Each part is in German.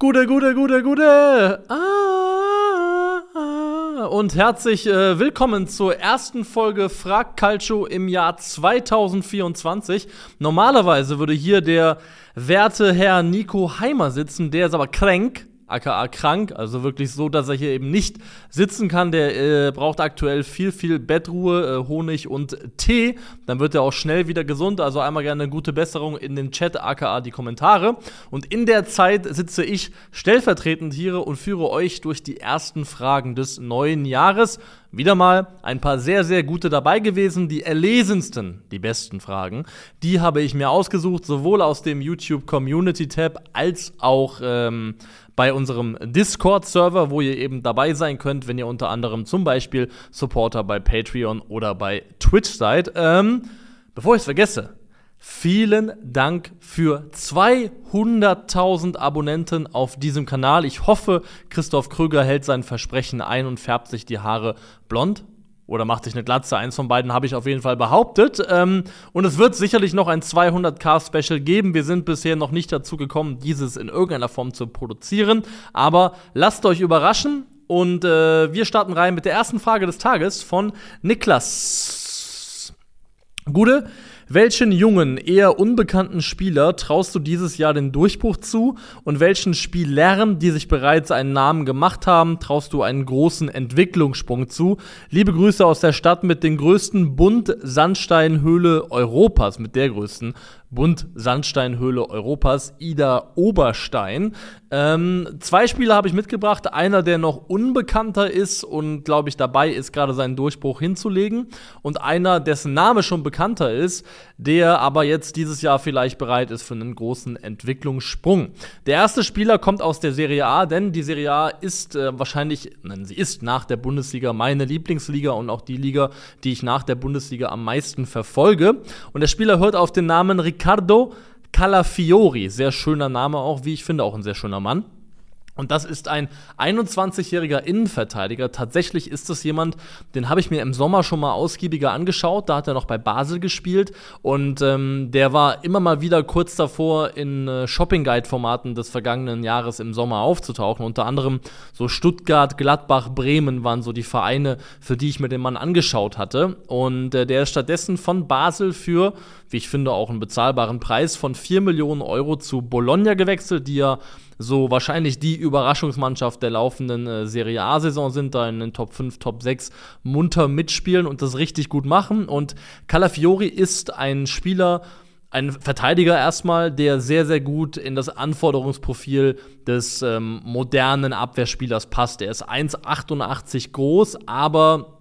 Gute, gute, gute, gute. Ah. Und herzlich äh, willkommen zur ersten Folge Frag Calcio im Jahr 2024. Normalerweise würde hier der werte Herr Nico Heimer sitzen, der ist aber kränk aka krank, also wirklich so, dass er hier eben nicht sitzen kann. Der äh, braucht aktuell viel, viel Bettruhe, äh, Honig und Tee. Dann wird er auch schnell wieder gesund. Also einmal gerne eine gute Besserung in den Chat, aka die Kommentare. Und in der Zeit sitze ich stellvertretend hier und führe euch durch die ersten Fragen des neuen Jahres. Wieder mal ein paar sehr, sehr gute dabei gewesen. Die erlesensten, die besten Fragen, die habe ich mir ausgesucht, sowohl aus dem YouTube Community Tab als auch ähm, bei unserem Discord-Server, wo ihr eben dabei sein könnt, wenn ihr unter anderem zum Beispiel Supporter bei Patreon oder bei Twitch seid. Ähm, bevor ich es vergesse, Vielen Dank für 200.000 Abonnenten auf diesem Kanal. Ich hoffe, Christoph Krüger hält sein Versprechen ein und färbt sich die Haare blond oder macht sich eine Glatze. Eins von beiden habe ich auf jeden Fall behauptet. Ähm, und es wird sicherlich noch ein 200k-Special geben. Wir sind bisher noch nicht dazu gekommen, dieses in irgendeiner Form zu produzieren. Aber lasst euch überraschen. Und äh, wir starten rein mit der ersten Frage des Tages von Niklas. Gude, welchen jungen, eher unbekannten Spieler traust du dieses Jahr den Durchbruch zu und welchen Spielern, die sich bereits einen Namen gemacht haben, traust du einen großen Entwicklungssprung zu? Liebe Grüße aus der Stadt mit den größten Bunt-Sandsteinhöhle Europas, mit der größten Bunt-Sandsteinhöhle Europas, Ida Oberstein. Ähm, zwei Spieler habe ich mitgebracht. Einer, der noch unbekannter ist und, glaube ich, dabei ist, gerade seinen Durchbruch hinzulegen. Und einer, dessen Name schon bekannter ist, der aber jetzt dieses Jahr vielleicht bereit ist für einen großen Entwicklungssprung. Der erste Spieler kommt aus der Serie A, denn die Serie A ist äh, wahrscheinlich, nein, sie ist nach der Bundesliga meine Lieblingsliga und auch die Liga, die ich nach der Bundesliga am meisten verfolge. Und der Spieler hört auf den Namen Riccardo Calafiori. Sehr schöner Name auch, wie ich finde, auch ein sehr schöner Mann. Und das ist ein 21-jähriger Innenverteidiger. Tatsächlich ist es jemand, den habe ich mir im Sommer schon mal ausgiebiger angeschaut. Da hat er noch bei Basel gespielt und ähm, der war immer mal wieder kurz davor, in äh, Shopping Guide-Formaten des vergangenen Jahres im Sommer aufzutauchen. Unter anderem so Stuttgart, Gladbach, Bremen waren so die Vereine, für die ich mir den Mann angeschaut hatte. Und äh, der ist stattdessen von Basel für, wie ich finde, auch einen bezahlbaren Preis von 4 Millionen Euro zu Bologna gewechselt, die ja so wahrscheinlich die Überraschungsmannschaft der laufenden äh, Serie A-Saison sind, da in den Top 5, Top 6 munter mitspielen und das richtig gut machen. Und Calafiori ist ein Spieler, ein Verteidiger erstmal, der sehr, sehr gut in das Anforderungsprofil des ähm, modernen Abwehrspielers passt. Er ist 1,88 groß, aber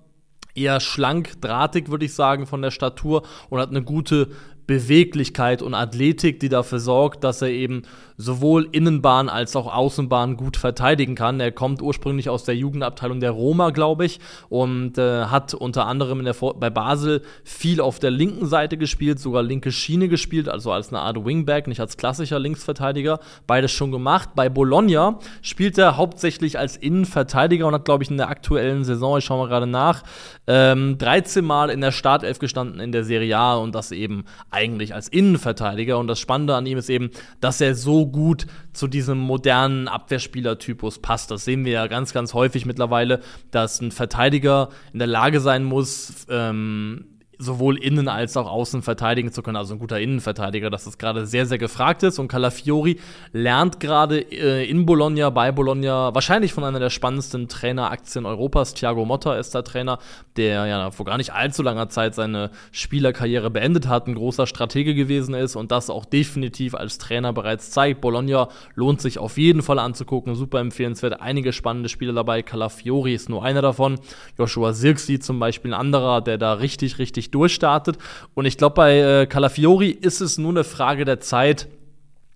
eher schlank, drahtig, würde ich sagen, von der Statur und hat eine gute Beweglichkeit und Athletik, die dafür sorgt, dass er eben sowohl Innenbahn als auch Außenbahn gut verteidigen kann. Er kommt ursprünglich aus der Jugendabteilung der Roma, glaube ich, und äh, hat unter anderem bei Basel viel auf der linken Seite gespielt, sogar linke Schiene gespielt, also als eine Art Wingback, nicht als klassischer Linksverteidiger. Beides schon gemacht. Bei Bologna spielt er hauptsächlich als Innenverteidiger und hat, glaube ich, in der aktuellen Saison, ich schaue mal gerade nach, ähm, 13 Mal in der Startelf gestanden in der Serie A und das eben eigentlich als Innenverteidiger. Und das Spannende an ihm ist eben, dass er so gut zu diesem modernen Abwehrspielertypus passt. Das sehen wir ja ganz, ganz häufig mittlerweile, dass ein Verteidiger in der Lage sein muss, ähm, sowohl innen als auch außen verteidigen zu können. Also ein guter Innenverteidiger, dass das gerade sehr, sehr gefragt ist. Und Calafiori lernt gerade äh, in Bologna, bei Bologna, wahrscheinlich von einer der spannendsten Traineraktien Europas. Thiago Motta ist der Trainer, der ja vor gar nicht allzu langer Zeit seine Spielerkarriere beendet hat, ein großer Stratege gewesen ist und das auch definitiv als Trainer bereits zeigt. Bologna lohnt sich auf jeden Fall anzugucken, super empfehlenswert. Einige spannende Spieler dabei. Calafiori ist nur einer davon. Joshua Sirksi zum Beispiel ein anderer, der da richtig, richtig richtig durchstartet. Und ich glaube, bei äh, Calafiori ist es nur eine Frage der Zeit,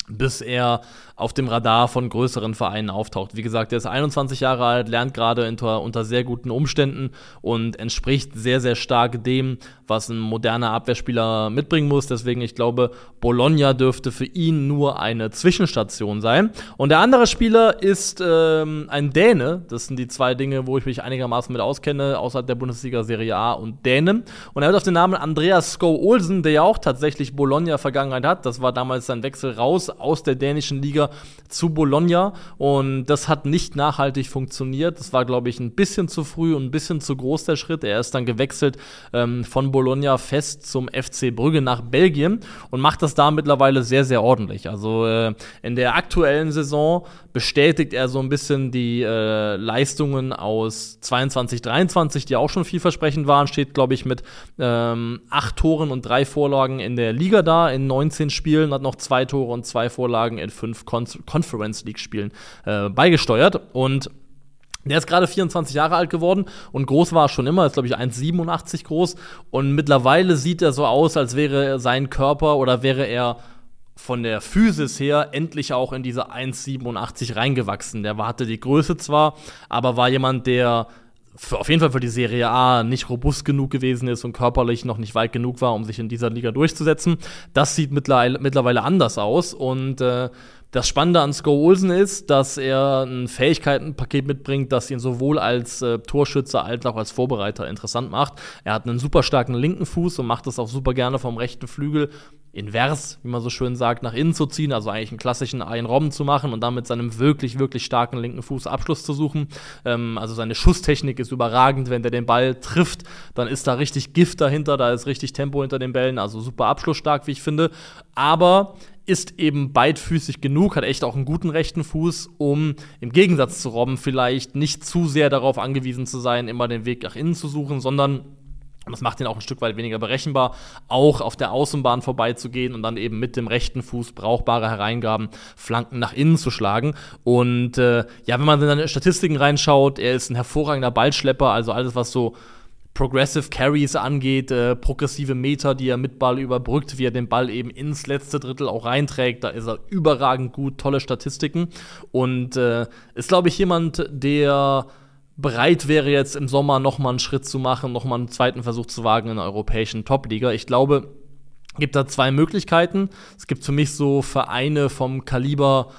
bis er auf dem Radar von größeren Vereinen auftaucht. Wie gesagt, er ist 21 Jahre alt, lernt gerade unter, sehr guten Umständen und entspricht sehr, sehr stark dem, was ein moderner Abwehrspieler mitbringen muss. Deswegen, ich glaube, Bologna dürfte für ihn nur eine Zwischenstation sein. Und der andere Spieler ist ähm, ein Däne. Das sind die zwei Dinge, wo ich mich einigermaßen mit auskenne, außerhalb der Bundesliga Serie A und Dänen. Und er hat auf den Namen Andreas Sko Olsen, der ja auch tatsächlich Bologna-Vergangenheit hat. Das war damals sein Wechsel raus aus der dänischen Liga zu Bologna und das hat nicht nachhaltig funktioniert. Das war, glaube ich, ein bisschen zu früh und ein bisschen zu groß der Schritt. Er ist dann gewechselt ähm, von Bologna fest zum FC Brügge nach Belgien und macht das da mittlerweile sehr, sehr ordentlich. Also äh, in der aktuellen Saison bestätigt er so ein bisschen die äh, Leistungen aus 22, 23, die auch schon vielversprechend waren. Steht, glaube ich, mit ähm, acht Toren und drei Vorlagen in der Liga da in 19 Spielen, hat noch zwei Tore und zwei Vorlagen in fünf Con Conference League Spielen äh, beigesteuert und der ist gerade 24 Jahre alt geworden und groß war er schon immer, ist glaube ich 1,87 groß und mittlerweile sieht er so aus, als wäre sein Körper oder wäre er von der Physis her endlich auch in diese 1,87 reingewachsen. Der hatte die Größe zwar, aber war jemand, der für, auf jeden Fall für die Serie A nicht robust genug gewesen ist und körperlich noch nicht weit genug war, um sich in dieser Liga durchzusetzen. Das sieht mittlerweile, anders aus und äh, das Spannende an Sko Olsen ist, dass er ein Fähigkeitenpaket mitbringt, das ihn sowohl als äh, Torschütze als auch als Vorbereiter interessant macht. Er hat einen super starken linken Fuß und macht das auch super gerne vom rechten Flügel invers, wie man so schön sagt, nach innen zu ziehen, also eigentlich einen klassischen Ein Robben zu machen und dann mit seinem wirklich, wirklich starken linken Fuß Abschluss zu suchen. Ähm, also seine Schusstechnik ist überragend, wenn der den Ball trifft, dann ist da richtig Gift dahinter, da ist richtig Tempo hinter den Bällen, also super abschlussstark, wie ich finde. Aber ist eben beidfüßig genug, hat echt auch einen guten rechten Fuß, um im Gegensatz zu Robben vielleicht nicht zu sehr darauf angewiesen zu sein, immer den Weg nach innen zu suchen, sondern das macht ihn auch ein Stück weit weniger berechenbar, auch auf der Außenbahn vorbeizugehen und dann eben mit dem rechten Fuß brauchbare Hereingaben, Flanken nach innen zu schlagen. Und äh, ja, wenn man in seine Statistiken reinschaut, er ist ein hervorragender Ballschlepper, also alles, was so Progressive Carries angeht, äh, progressive Meter, die er mit Ball überbrückt, wie er den Ball eben ins letzte Drittel auch reinträgt. Da ist er überragend gut, tolle Statistiken. Und äh, ist, glaube ich, jemand, der bereit wäre, jetzt im Sommer nochmal einen Schritt zu machen, nochmal einen zweiten Versuch zu wagen in der europäischen Top-Liga. Ich glaube, gibt da zwei Möglichkeiten. Es gibt für mich so Vereine vom Kaliber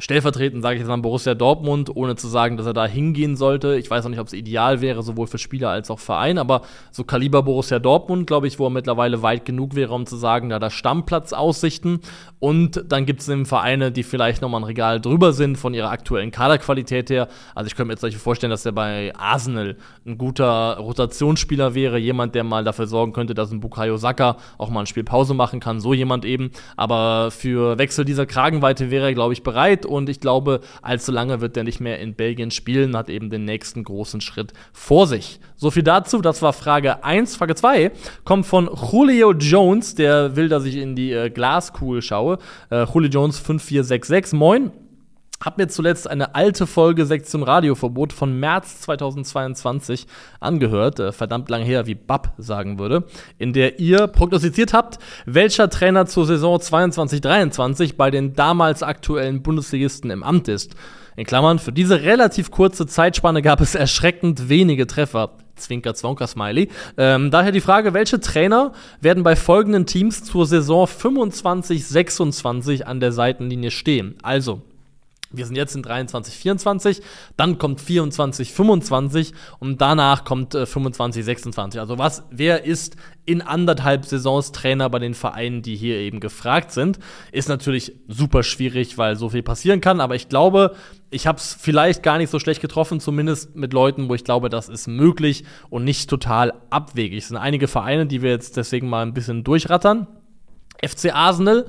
stellvertretend sage ich jetzt mal Borussia Dortmund, ohne zu sagen, dass er da hingehen sollte. Ich weiß auch nicht, ob es ideal wäre, sowohl für Spieler als auch Verein, aber so Kaliber Borussia Dortmund, glaube ich, wo er mittlerweile weit genug wäre, um zu sagen, da da Stammplatz-Aussichten. Und dann gibt es eben Vereine, die vielleicht nochmal ein Regal drüber sind von ihrer aktuellen Kaderqualität her. Also ich könnte mir jetzt vorstellen, dass er bei Arsenal ein guter Rotationsspieler wäre, jemand, der mal dafür sorgen könnte, dass ein Bukayo Saka auch mal ein Spiel Pause machen kann, so jemand eben. Aber für Wechsel dieser Kragenweite wäre er, glaube ich, bereit und ich glaube, allzu lange wird er nicht mehr in Belgien spielen, hat eben den nächsten großen Schritt vor sich. So viel dazu, das war Frage 1. Frage 2 kommt von Julio Jones, der will, dass ich in die äh, Glaskugel schaue. Äh, Julio Jones 5466, moin. Hab mir zuletzt eine alte Folge Sektion Radioverbot von März 2022 angehört, äh, verdammt lang her, wie Bab sagen würde, in der ihr prognostiziert habt, welcher Trainer zur Saison 22-23 bei den damals aktuellen Bundesligisten im Amt ist. In Klammern, für diese relativ kurze Zeitspanne gab es erschreckend wenige Treffer. Zwinker, Zwonker, Smiley. Ähm, daher die Frage, welche Trainer werden bei folgenden Teams zur Saison 25-26 an der Seitenlinie stehen? Also, wir sind jetzt in 23, 24, dann kommt 24, 25 und danach kommt äh, 25, 26. Also was, wer ist in anderthalb Saisons Trainer bei den Vereinen, die hier eben gefragt sind? Ist natürlich super schwierig, weil so viel passieren kann, aber ich glaube, ich habe es vielleicht gar nicht so schlecht getroffen, zumindest mit Leuten, wo ich glaube, das ist möglich und nicht total abwegig. Es sind einige Vereine, die wir jetzt deswegen mal ein bisschen durchrattern. FC Arsenal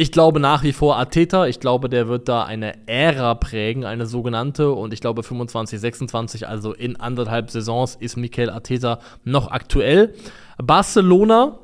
ich glaube nach wie vor Ateta. Ich glaube, der wird da eine Ära prägen, eine sogenannte. Und ich glaube 25, 26, also in anderthalb Saisons, ist Mikel Ateta noch aktuell. Barcelona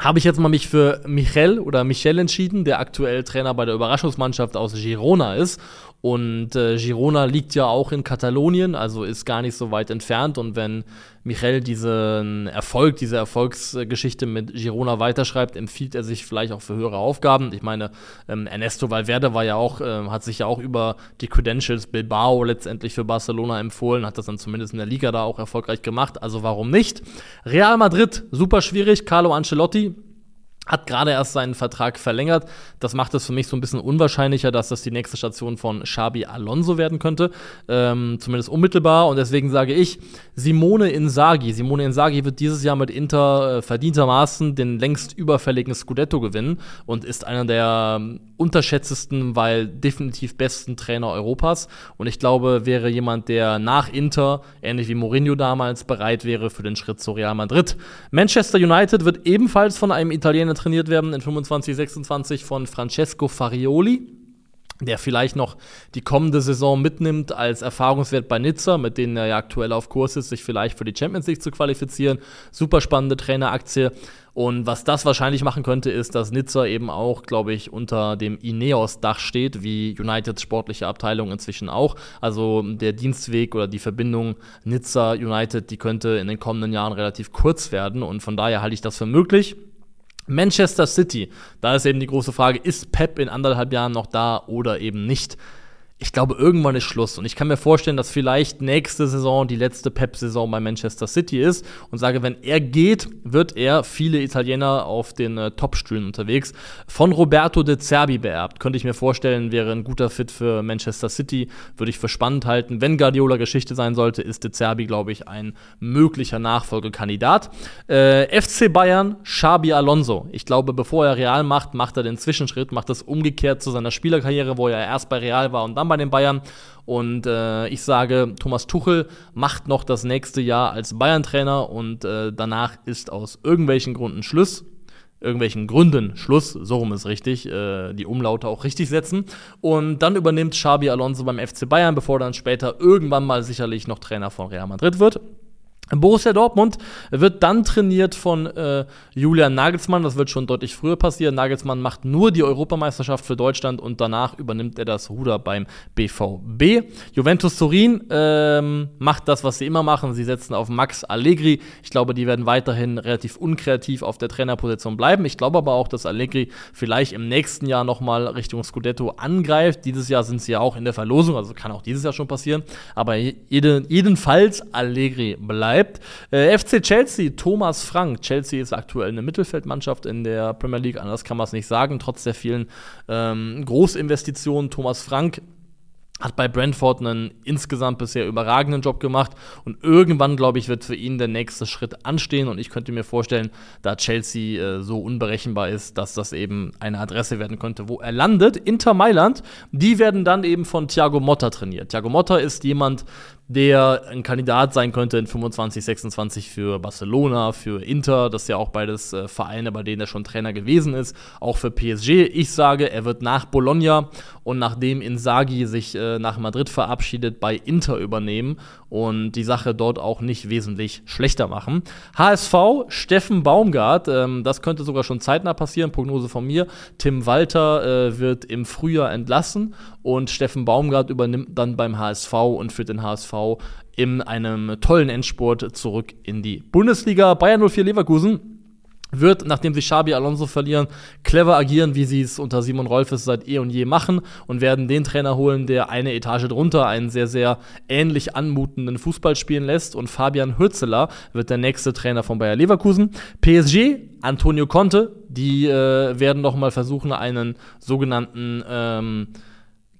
habe ich jetzt mal mich für Michel oder Michel entschieden, der aktuell Trainer bei der Überraschungsmannschaft aus Girona ist. Und äh, Girona liegt ja auch in Katalonien, also ist gar nicht so weit entfernt. Und wenn Michel diesen Erfolg, diese Erfolgsgeschichte mit Girona weiterschreibt, empfiehlt er sich vielleicht auch für höhere Aufgaben. Ich meine, ähm, Ernesto Valverde war ja auch, äh, hat sich ja auch über die Credentials Bilbao letztendlich für Barcelona empfohlen, hat das dann zumindest in der Liga da auch erfolgreich gemacht. Also warum nicht? Real Madrid, super schwierig. Carlo Ancelotti, hat gerade erst seinen Vertrag verlängert. Das macht es für mich so ein bisschen unwahrscheinlicher, dass das die nächste Station von Xabi Alonso werden könnte. Ähm, zumindest unmittelbar. Und deswegen sage ich, Simone Inzaghi. Simone Inzaghi wird dieses Jahr mit Inter äh, verdientermaßen den längst überfälligen Scudetto gewinnen und ist einer der ähm, unterschätztesten, weil definitiv besten Trainer Europas. Und ich glaube, wäre jemand, der nach Inter, ähnlich wie Mourinho damals, bereit wäre für den Schritt zu Real Madrid. Manchester United wird ebenfalls von einem Italiener trainiert werden in 25, 26 von Francesco Farioli der vielleicht noch die kommende Saison mitnimmt als Erfahrungswert bei Nizza, mit denen er ja aktuell auf Kurs ist, sich vielleicht für die Champions League zu qualifizieren. Super spannende Traineraktie. Und was das wahrscheinlich machen könnte, ist, dass Nizza eben auch, glaube ich, unter dem Ineos-Dach steht, wie Uniteds sportliche Abteilung inzwischen auch. Also der Dienstweg oder die Verbindung Nizza-United, die könnte in den kommenden Jahren relativ kurz werden. Und von daher halte ich das für möglich. Manchester City, da ist eben die große Frage, ist Pep in anderthalb Jahren noch da oder eben nicht? Ich glaube, irgendwann ist Schluss. Und ich kann mir vorstellen, dass vielleicht nächste Saison die letzte Pep-Saison bei Manchester City ist. Und sage, wenn er geht, wird er viele Italiener auf den äh, Top-Stühlen unterwegs. Von Roberto de Zerbi beerbt. Könnte ich mir vorstellen, wäre ein guter Fit für Manchester City. Würde ich für spannend halten. Wenn Guardiola Geschichte sein sollte, ist de Zerbi, glaube ich, ein möglicher Nachfolgekandidat. Äh, FC Bayern, Xabi Alonso. Ich glaube, bevor er Real macht, macht er den Zwischenschritt, macht das umgekehrt zu seiner Spielerkarriere, wo er erst bei Real war und dann bei den Bayern. Und äh, ich sage, Thomas Tuchel macht noch das nächste Jahr als Bayern-Trainer und äh, danach ist aus irgendwelchen Gründen Schluss irgendwelchen Gründen Schluss, so rum ist richtig, äh, die Umlaute auch richtig setzen. Und dann übernimmt Xabi Alonso beim FC Bayern, bevor er dann später irgendwann mal sicherlich noch Trainer von Real Madrid wird. Borussia Dortmund wird dann trainiert von äh, Julian Nagelsmann. Das wird schon deutlich früher passieren. Nagelsmann macht nur die Europameisterschaft für Deutschland und danach übernimmt er das Ruder beim BVB. Juventus Turin ähm, macht das, was sie immer machen. Sie setzen auf Max Allegri. Ich glaube, die werden weiterhin relativ unkreativ auf der Trainerposition bleiben. Ich glaube aber auch, dass Allegri vielleicht im nächsten Jahr nochmal Richtung Scudetto angreift. Dieses Jahr sind sie ja auch in der Verlosung, also kann auch dieses Jahr schon passieren. Aber jede, jedenfalls Allegri bleibt bleibt. Äh, FC Chelsea, Thomas Frank. Chelsea ist aktuell eine Mittelfeldmannschaft in der Premier League, anders kann man es nicht sagen, trotz der vielen ähm, Großinvestitionen. Thomas Frank hat bei Brentford einen insgesamt bisher überragenden Job gemacht und irgendwann, glaube ich, wird für ihn der nächste Schritt anstehen und ich könnte mir vorstellen, da Chelsea äh, so unberechenbar ist, dass das eben eine Adresse werden könnte, wo er landet. Inter Mailand, die werden dann eben von Thiago Motta trainiert. Thiago Motta ist jemand, der ein Kandidat sein könnte in 25, 26 für Barcelona, für Inter. Das ist ja auch beides äh, Vereine, bei denen er schon Trainer gewesen ist. Auch für PSG. Ich sage, er wird nach Bologna und nachdem Inzaghi sich äh, nach Madrid verabschiedet, bei Inter übernehmen und die Sache dort auch nicht wesentlich schlechter machen. HSV, Steffen Baumgart, ähm, das könnte sogar schon zeitnah passieren. Prognose von mir. Tim Walter äh, wird im Frühjahr entlassen und Steffen Baumgart übernimmt dann beim HSV und führt den HSV in einem tollen Endspurt zurück in die Bundesliga. Bayern 04 Leverkusen wird, nachdem sie Xabi Alonso verlieren, clever agieren, wie sie es unter Simon Rolfes seit eh und je machen und werden den Trainer holen, der eine Etage drunter einen sehr, sehr ähnlich anmutenden Fußball spielen lässt. Und Fabian Hürzeler wird der nächste Trainer von Bayer Leverkusen. PSG, Antonio Conte, die äh, werden noch mal versuchen, einen sogenannten ähm,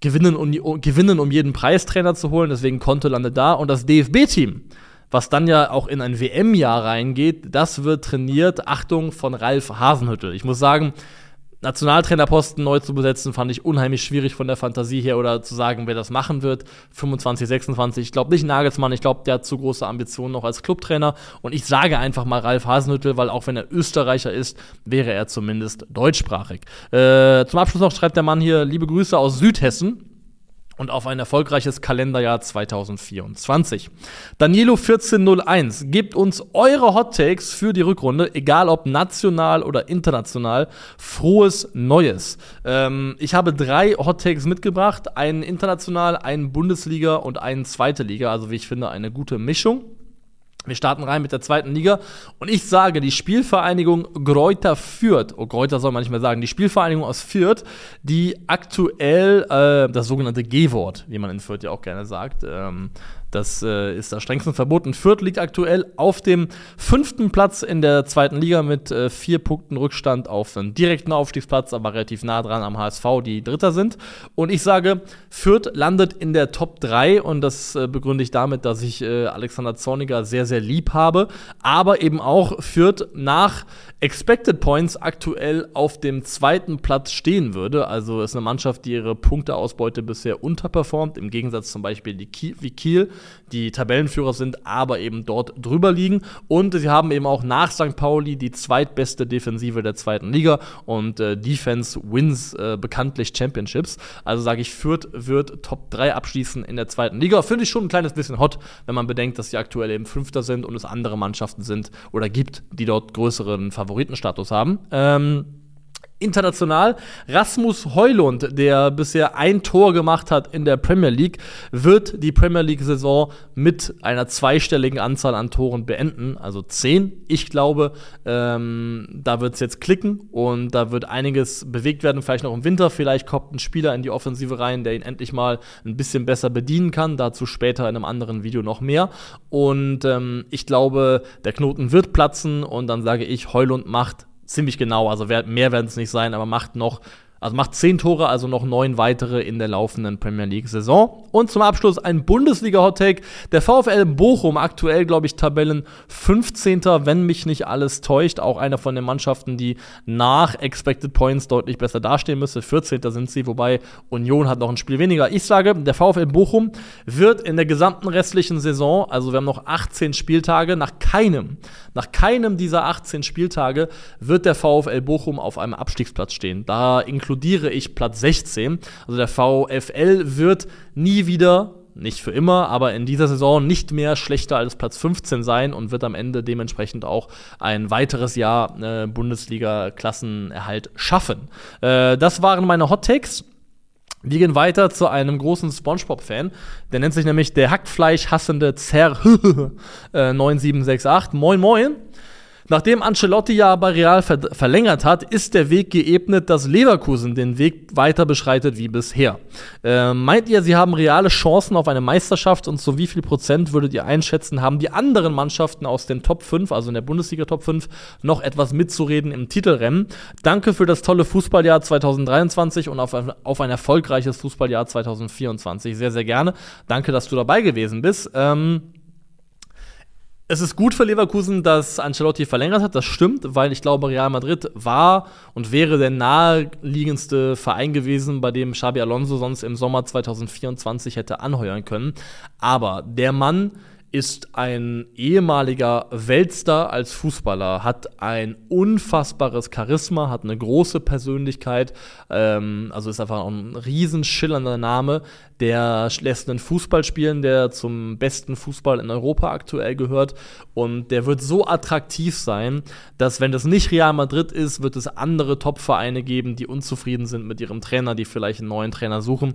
Gewinnen um, gewinnen um jeden Preistrainer zu holen, deswegen Conte landet da. Und das DFB-Team was dann ja auch in ein WM-Jahr reingeht, das wird trainiert, Achtung, von Ralf Hasenhüttel. Ich muss sagen, Nationaltrainerposten neu zu besetzen, fand ich unheimlich schwierig von der Fantasie her oder zu sagen, wer das machen wird. 25, 26, ich glaube nicht Nagelsmann, ich glaube, der hat zu große Ambitionen noch als Clubtrainer. Und ich sage einfach mal Ralf Hasenhüttel, weil auch wenn er Österreicher ist, wäre er zumindest deutschsprachig. Äh, zum Abschluss noch schreibt der Mann hier, liebe Grüße aus Südhessen und auf ein erfolgreiches Kalenderjahr 2024. Danilo 1401, gebt uns eure Hot Takes für die Rückrunde, egal ob national oder international. Frohes Neues. Ähm, ich habe drei Hot Takes mitgebracht, einen international, einen Bundesliga und einen zweite Liga, also wie ich finde eine gute Mischung. Wir starten rein mit der zweiten Liga. Und ich sage, die Spielvereinigung Greuter Fürth, oh Greuter soll man nicht mehr sagen, die Spielvereinigung aus Fürth, die aktuell äh, das sogenannte G-Wort, wie man in Fürth ja auch gerne sagt, ähm, Das äh, ist da strengstens verboten. Fürth liegt aktuell auf dem fünften Platz in der zweiten Liga mit äh, vier Punkten Rückstand auf einen direkten Aufstiegsplatz, aber relativ nah dran am HSV, die Dritter sind. Und ich sage, Fürth landet in der Top 3 und das äh, begründe ich damit, dass ich äh, Alexander Zorniger sehr, sehr lieb habe, aber eben auch Fürth nach Expected Points aktuell auf dem zweiten Platz stehen würde. Also ist eine Mannschaft, die ihre Punkteausbeute bisher unterperformt, im Gegensatz zum Beispiel die Kiel, wie Kiel, die Tabellenführer sind, aber eben dort drüber liegen. Und sie haben eben auch nach St. Pauli die zweitbeste Defensive der zweiten Liga und äh, Defense wins äh, bekanntlich Championships. Also sage ich, Fürth wird Top 3 abschließen in der zweiten Liga. Finde ich schon ein kleines bisschen hot, wenn man bedenkt, dass sie aktuell eben Fünfter sind und es andere Mannschaften sind oder gibt, die dort größeren Favoriten Favoritenstatus haben. Ähm, International Rasmus Heulund, der bisher ein Tor gemacht hat in der Premier League, wird die Premier League-Saison mit einer zweistelligen Anzahl an Toren beenden, also zehn. Ich glaube, ähm, da wird es jetzt klicken und da wird einiges bewegt werden, vielleicht noch im Winter. Vielleicht kommt ein Spieler in die Offensive rein, der ihn endlich mal ein bisschen besser bedienen kann. Dazu später in einem anderen Video noch mehr. Und ähm, ich glaube, der Knoten wird platzen und dann sage ich, Heulund macht ziemlich genau. Also mehr werden es nicht sein, aber macht noch also macht zehn Tore, also noch neun weitere in der laufenden Premier League-Saison. Und zum Abschluss ein Bundesliga-Hottake. Der VfL Bochum, aktuell, glaube ich, Tabellen 15. wenn mich nicht alles täuscht. Auch einer von den Mannschaften, die nach Expected Points deutlich besser dastehen müsste. 14. sind sie, wobei Union hat noch ein Spiel weniger. Ich sage, der VfL Bochum wird in der gesamten restlichen Saison, also wir haben noch 18 Spieltage, nach keinem, nach keinem dieser 18 Spieltage wird der VfL Bochum auf einem Abstiegsplatz stehen. Da inkludiert inkludiere ich Platz 16. Also der VfL wird nie wieder nicht für immer, aber in dieser Saison nicht mehr schlechter als Platz 15 sein und wird am Ende dementsprechend auch ein weiteres Jahr äh, Bundesliga-Klassenerhalt schaffen. Äh, das waren meine Hot Takes. Wir gehen weiter zu einem großen SpongeBob-Fan. Der nennt sich nämlich der Hackfleisch hassende Zer 9768. Moin, moin. Nachdem Ancelotti ja bei Real ver verlängert hat, ist der Weg geebnet, dass Leverkusen den Weg weiter beschreitet wie bisher. Äh, meint ihr, sie haben reale Chancen auf eine Meisterschaft und zu wie viel Prozent würdet ihr einschätzen, haben die anderen Mannschaften aus den Top 5, also in der Bundesliga Top 5, noch etwas mitzureden im Titelrennen? Danke für das tolle Fußballjahr 2023 und auf ein, auf ein erfolgreiches Fußballjahr 2024. Sehr, sehr gerne. Danke, dass du dabei gewesen bist. Ähm, es ist gut für Leverkusen, dass Ancelotti verlängert hat, das stimmt, weil ich glaube, Real Madrid war und wäre der naheliegendste Verein gewesen, bei dem Xabi Alonso sonst im Sommer 2024 hätte anheuern können. Aber der Mann ist ein ehemaliger Weltstar als Fußballer, hat ein unfassbares Charisma, hat eine große Persönlichkeit, ähm, also ist einfach ein riesen schillernder Name, der lässt einen Fußball spielen, der zum besten Fußball in Europa aktuell gehört und der wird so attraktiv sein, dass wenn das nicht Real Madrid ist, wird es andere Top-Vereine geben, die unzufrieden sind mit ihrem Trainer, die vielleicht einen neuen Trainer suchen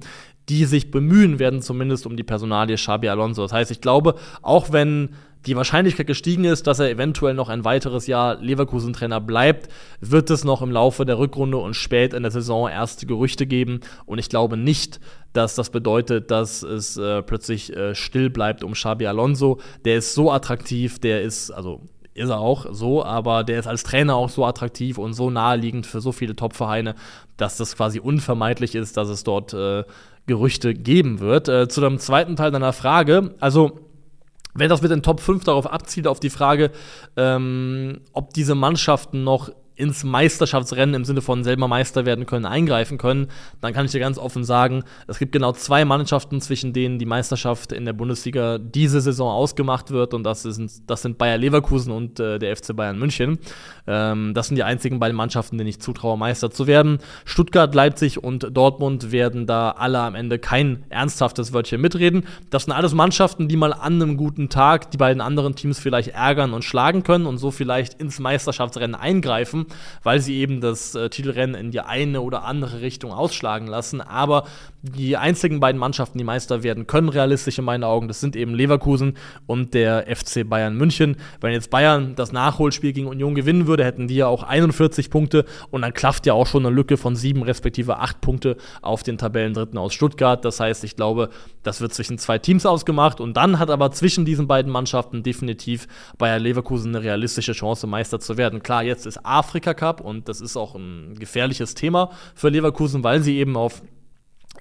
die sich bemühen werden, zumindest um die Personalie Xabi Alonso. Das heißt, ich glaube, auch wenn die Wahrscheinlichkeit gestiegen ist, dass er eventuell noch ein weiteres Jahr Leverkusen-Trainer bleibt, wird es noch im Laufe der Rückrunde und spät in der Saison erste Gerüchte geben. Und ich glaube nicht, dass das bedeutet, dass es äh, plötzlich äh, still bleibt um Xabi Alonso. Der ist so attraktiv, der ist, also ist er auch so, aber der ist als Trainer auch so attraktiv und so naheliegend für so viele Top-Vereine, dass das quasi unvermeidlich ist, dass es dort äh, Gerüchte geben wird. Äh, zu dem zweiten Teil deiner Frage, also wenn das mit den Top 5 darauf abzielt, auf die Frage, ähm, ob diese Mannschaften noch ins Meisterschaftsrennen im Sinne von selber Meister werden können, eingreifen können, dann kann ich dir ganz offen sagen, es gibt genau zwei Mannschaften, zwischen denen die Meisterschaft in der Bundesliga diese Saison ausgemacht wird und das, ist, das sind Bayer Leverkusen und äh, der FC Bayern München. Ähm, das sind die einzigen beiden Mannschaften, denen ich zutraue, Meister zu werden. Stuttgart, Leipzig und Dortmund werden da alle am Ende kein ernsthaftes Wörtchen mitreden. Das sind alles Mannschaften, die mal an einem guten Tag die beiden anderen Teams vielleicht ärgern und schlagen können und so vielleicht ins Meisterschaftsrennen eingreifen. Weil sie eben das äh, Titelrennen in die eine oder andere Richtung ausschlagen lassen. Aber die einzigen beiden Mannschaften, die Meister werden können, realistisch in meinen Augen, das sind eben Leverkusen und der FC Bayern München. Wenn jetzt Bayern das Nachholspiel gegen Union gewinnen würde, hätten die ja auch 41 Punkte und dann klafft ja auch schon eine Lücke von sieben respektive acht Punkte auf den Tabellendritten aus Stuttgart. Das heißt, ich glaube, das wird zwischen zwei Teams ausgemacht und dann hat aber zwischen diesen beiden Mannschaften definitiv Bayer Leverkusen eine realistische Chance, Meister zu werden. Klar, jetzt ist Afrika Cup und das ist auch ein gefährliches Thema für Leverkusen, weil sie eben auf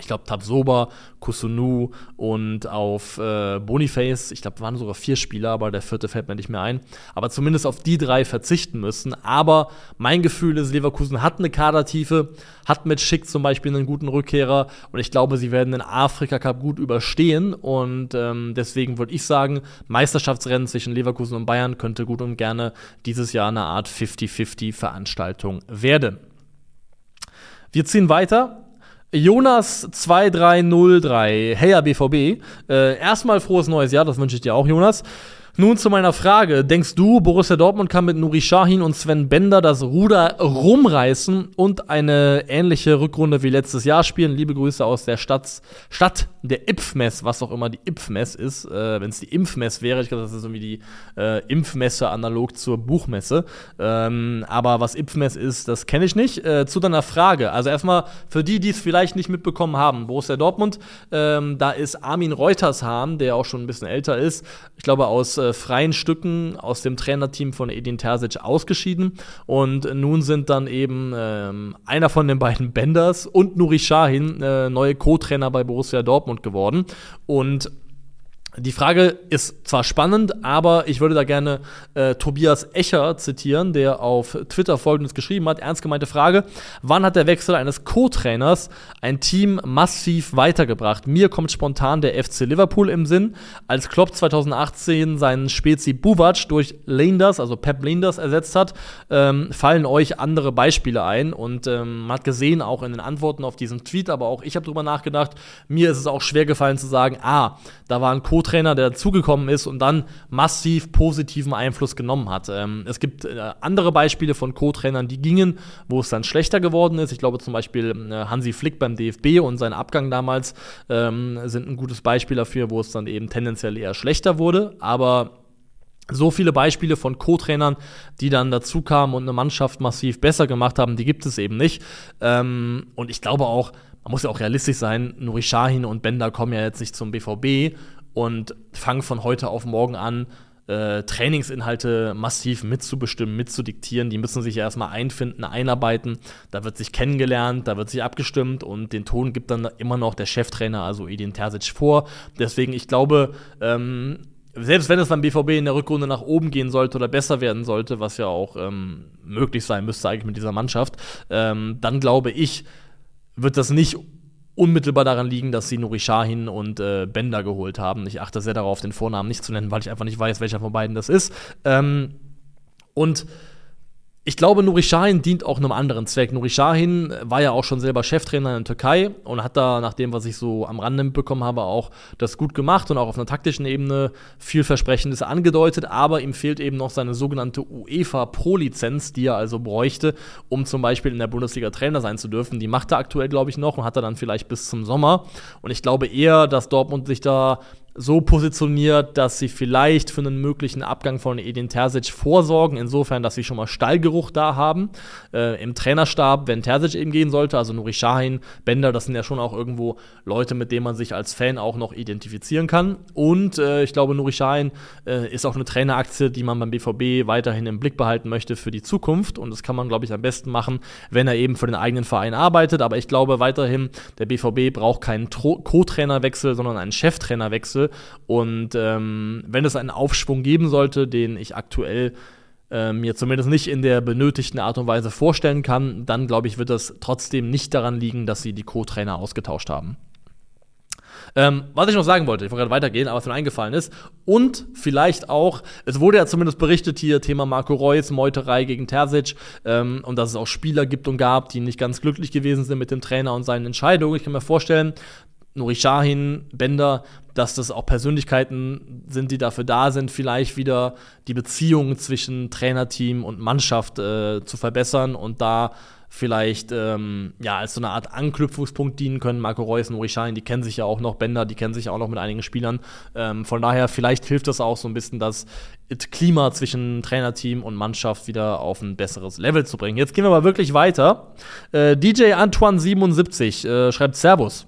ich glaube, Tabsoba, Kusunu und auf äh, Boniface, ich glaube, waren sogar vier Spieler, aber der vierte fällt mir nicht mehr ein. Aber zumindest auf die drei verzichten müssen. Aber mein Gefühl ist, Leverkusen hat eine Kadertiefe, hat mit Schick zum Beispiel einen guten Rückkehrer und ich glaube, sie werden den Afrika Cup gut überstehen. Und ähm, deswegen würde ich sagen, Meisterschaftsrennen zwischen Leverkusen und Bayern könnte gut und gerne dieses Jahr eine Art 50-50-Veranstaltung werden. Wir ziehen weiter Jonas 2303, Heya BVB. Äh, erstmal frohes neues Jahr, das wünsche ich dir auch, Jonas. Nun zu meiner Frage. Denkst du, Borussia Dortmund kann mit Nuri Sahin und Sven Bender das Ruder rumreißen und eine ähnliche Rückrunde wie letztes Jahr spielen? Liebe Grüße aus der Stadt, Stadt der Impfmess, was auch immer die Impfmess ist. Äh, Wenn es die Impfmess wäre, ich glaube, das ist irgendwie die äh, Impfmesse analog zur Buchmesse. Ähm, aber was Impfmess ist, das kenne ich nicht. Äh, zu deiner Frage. Also erstmal für die, die es vielleicht nicht mitbekommen haben. Borussia Dortmund, ähm, da ist Armin Reutershahn, der auch schon ein bisschen älter ist. Ich glaube, aus äh, freien Stücken aus dem Trainerteam von Edin Terzic ausgeschieden. Und nun sind dann eben ähm, einer von den beiden Benders und Nuri Sahin äh, neue Co-Trainer bei Borussia Dortmund geworden. Und die Frage ist zwar spannend, aber ich würde da gerne äh, Tobias Echer zitieren, der auf Twitter folgendes geschrieben hat. Ernst gemeinte Frage: Wann hat der Wechsel eines Co-Trainers ein Team massiv weitergebracht? Mir kommt spontan der FC Liverpool im Sinn. Als Klopp 2018 seinen Spezi Buvac durch Leinders, also Pep Leinders, ersetzt hat, ähm, fallen euch andere Beispiele ein. Und ähm, man hat gesehen, auch in den Antworten auf diesen Tweet, aber auch ich habe darüber nachgedacht. Mir ist es auch schwer gefallen zu sagen, ah, da war ein Co-Trainer, der dazugekommen ist und dann massiv positiven Einfluss genommen hat. Ähm, es gibt äh, andere Beispiele von Co-Trainern, die gingen, wo es dann schlechter geworden ist. Ich glaube zum Beispiel äh, Hansi Flick beim DFB und sein Abgang damals ähm, sind ein gutes Beispiel dafür, wo es dann eben tendenziell eher schlechter wurde. Aber so viele Beispiele von Co-Trainern, die dann dazu kamen und eine Mannschaft massiv besser gemacht haben, die gibt es eben nicht. Ähm, und ich glaube auch, man muss ja auch realistisch sein, Nuri Sahin und Bender kommen ja jetzt nicht zum BVB und fangen von heute auf morgen an, äh, Trainingsinhalte massiv mitzubestimmen, mitzudiktieren. Die müssen sich ja erstmal einfinden, einarbeiten. Da wird sich kennengelernt, da wird sich abgestimmt und den Ton gibt dann immer noch der Cheftrainer, also Edin Terzic, vor. Deswegen, ich glaube, ähm, selbst wenn es beim BVB in der Rückrunde nach oben gehen sollte oder besser werden sollte, was ja auch ähm, möglich sein müsste eigentlich mit dieser Mannschaft, ähm, dann glaube ich, wird das nicht unmittelbar daran liegen, dass sie Nuri Sahin und äh, Bender geholt haben. Ich achte sehr darauf, den Vornamen nicht zu nennen, weil ich einfach nicht weiß, welcher von beiden das ist. Ähm, und ich glaube, Nuri Sahin dient auch einem anderen Zweck. Nuri Sahin war ja auch schon selber Cheftrainer in der Türkei und hat da, nach dem, was ich so am Rande mitbekommen habe, auch das gut gemacht und auch auf einer taktischen Ebene vielversprechendes angedeutet. Aber ihm fehlt eben noch seine sogenannte UEFA Pro-Lizenz, die er also bräuchte, um zum Beispiel in der Bundesliga Trainer sein zu dürfen. Die macht er aktuell, glaube ich, noch und hat er dann vielleicht bis zum Sommer. Und ich glaube eher, dass Dortmund sich da so positioniert, dass sie vielleicht für einen möglichen Abgang von Edin Terzic vorsorgen, insofern, dass sie schon mal Stallgeruch da haben. Äh, Im Trainerstab, wenn Terzic eben gehen sollte, also Nuri Sahin, Bender, das sind ja schon auch irgendwo Leute, mit denen man sich als Fan auch noch identifizieren kann. Und äh, ich glaube, Nuri Sahin äh, ist auch eine Traineraktie, die man beim BVB weiterhin im Blick behalten möchte für die Zukunft. Und das kann man, glaube ich, am besten machen, wenn er eben für den eigenen Verein arbeitet. Aber ich glaube weiterhin, der BVB braucht keinen Co-Trainerwechsel, sondern einen Cheftrainerwechsel Wechsel. Und ähm, wenn es einen Aufschwung geben sollte, den ich aktuell äh, mir zumindest nicht in der benötigten Art und Weise vorstellen kann, dann glaube ich, wird das trotzdem nicht daran liegen, dass sie die Co-Trainer ausgetauscht haben. Ähm, was ich noch sagen wollte, ich wollte gerade weitergehen, aber was mir eingefallen ist. Und vielleicht auch, es wurde ja zumindest berichtet hier, Thema Marco Reus, Meuterei gegen Terzic, ähm, und dass es auch Spieler gibt und gab, die nicht ganz glücklich gewesen sind mit dem Trainer und seinen Entscheidungen. Ich kann mir vorstellen, Nuri Sahin, Bender, dass das auch Persönlichkeiten sind, die dafür da sind, vielleicht wieder die Beziehung zwischen Trainerteam und Mannschaft äh, zu verbessern und da vielleicht ähm, ja als so eine Art Anknüpfungspunkt dienen können. Marco Reus und Urichain, die kennen sich ja auch noch, Bender, die kennen sich auch noch mit einigen Spielern. Ähm, von daher, vielleicht hilft das auch so ein bisschen, das Klima zwischen Trainerteam und Mannschaft wieder auf ein besseres Level zu bringen. Jetzt gehen wir aber wirklich weiter. Äh, DJ Antoine77 äh, schreibt Servus.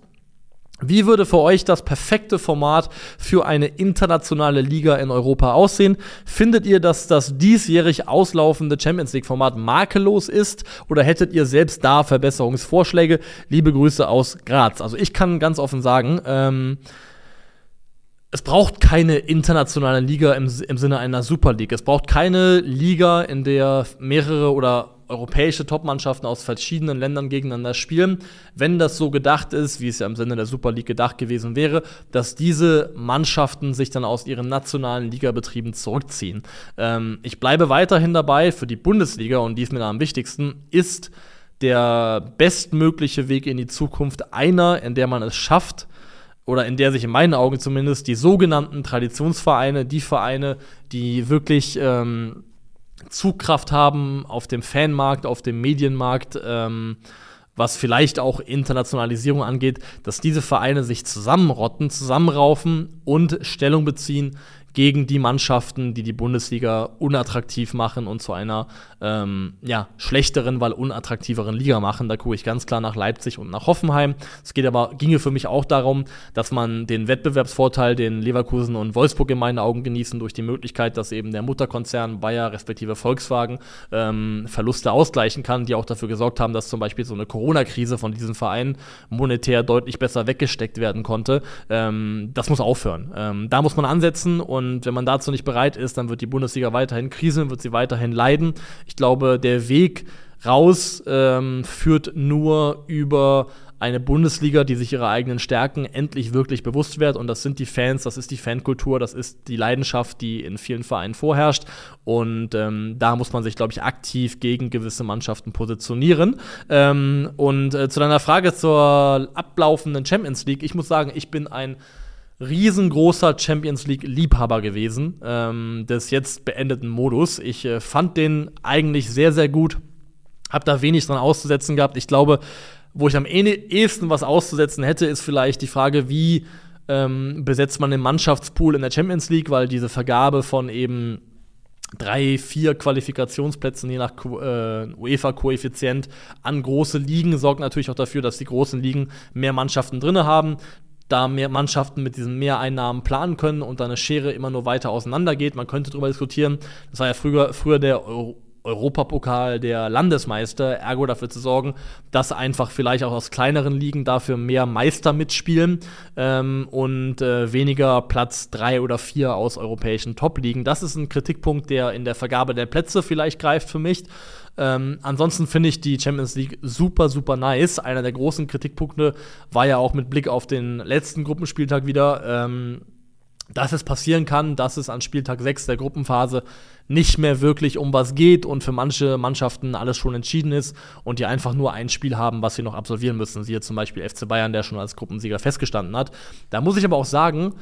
Wie würde für euch das perfekte Format für eine internationale Liga in Europa aussehen? Findet ihr, dass das diesjährig auslaufende Champions League-Format makellos ist oder hättet ihr selbst da Verbesserungsvorschläge? Liebe Grüße aus Graz. Also ich kann ganz offen sagen, ähm, es braucht keine internationale Liga im, im Sinne einer Super League. Es braucht keine Liga, in der mehrere oder europäische Topmannschaften aus verschiedenen Ländern gegeneinander spielen, wenn das so gedacht ist, wie es ja im Sinne der Super League gedacht gewesen wäre, dass diese Mannschaften sich dann aus ihren nationalen Ligabetrieben zurückziehen. Ähm, ich bleibe weiterhin dabei, für die Bundesliga, und die ist mir am wichtigsten, ist der bestmögliche Weg in die Zukunft einer, in der man es schafft, oder in der sich in meinen Augen zumindest die sogenannten Traditionsvereine, die Vereine, die wirklich ähm, Zugkraft haben auf dem Fanmarkt, auf dem Medienmarkt, ähm, was vielleicht auch Internationalisierung angeht, dass diese Vereine sich zusammenrotten, zusammenraufen und Stellung beziehen gegen die Mannschaften, die die Bundesliga unattraktiv machen und zu einer ähm, ja, schlechteren, weil unattraktiveren Liga machen. Da gucke ich ganz klar nach Leipzig und nach Hoffenheim. Es geht aber, ginge für mich auch darum, dass man den Wettbewerbsvorteil, den Leverkusen und Wolfsburg in meinen Augen genießen, durch die Möglichkeit, dass eben der Mutterkonzern Bayer respektive Volkswagen ähm, Verluste ausgleichen kann, die auch dafür gesorgt haben, dass zum Beispiel so eine Corona-Krise von diesen Vereinen monetär deutlich besser weggesteckt werden konnte. Ähm, das muss aufhören. Ähm, da muss man ansetzen und und wenn man dazu nicht bereit ist, dann wird die Bundesliga weiterhin kriseln, wird sie weiterhin leiden. Ich glaube, der Weg raus ähm, führt nur über eine Bundesliga, die sich ihrer eigenen Stärken endlich wirklich bewusst wird. Und das sind die Fans, das ist die Fankultur, das ist die Leidenschaft, die in vielen Vereinen vorherrscht. Und ähm, da muss man sich, glaube ich, aktiv gegen gewisse Mannschaften positionieren. Ähm, und äh, zu deiner Frage zur ablaufenden Champions League, ich muss sagen, ich bin ein riesengroßer Champions League-Liebhaber gewesen, ähm, des jetzt beendeten Modus. Ich äh, fand den eigentlich sehr, sehr gut. Hab da wenig dran auszusetzen gehabt. Ich glaube, wo ich am ehesten was auszusetzen hätte, ist vielleicht die Frage, wie ähm, besetzt man den Mannschaftspool in der Champions League, weil diese Vergabe von eben drei, vier Qualifikationsplätzen je nach äh, UEFA-Koeffizient an große Ligen sorgt natürlich auch dafür, dass die großen Ligen mehr Mannschaften drin haben da mehr Mannschaften mit diesen Mehreinnahmen planen können und dann eine Schere immer nur weiter auseinandergeht. Man könnte darüber diskutieren. Das war ja früher, früher der Euro Europapokal der Landesmeister, ergo dafür zu sorgen, dass einfach vielleicht auch aus kleineren Ligen dafür mehr Meister mitspielen ähm, und äh, weniger Platz drei oder vier aus europäischen Top-Ligen. Das ist ein Kritikpunkt, der in der Vergabe der Plätze vielleicht greift für mich. Ähm, ansonsten finde ich die Champions League super, super nice. Einer der großen Kritikpunkte war ja auch mit Blick auf den letzten Gruppenspieltag wieder, ähm, dass es passieren kann, dass es an Spieltag 6 der Gruppenphase nicht mehr wirklich um was geht und für manche Mannschaften alles schon entschieden ist und die einfach nur ein Spiel haben, was sie noch absolvieren müssen. Siehe zum Beispiel FC Bayern, der schon als Gruppensieger festgestanden hat. Da muss ich aber auch sagen,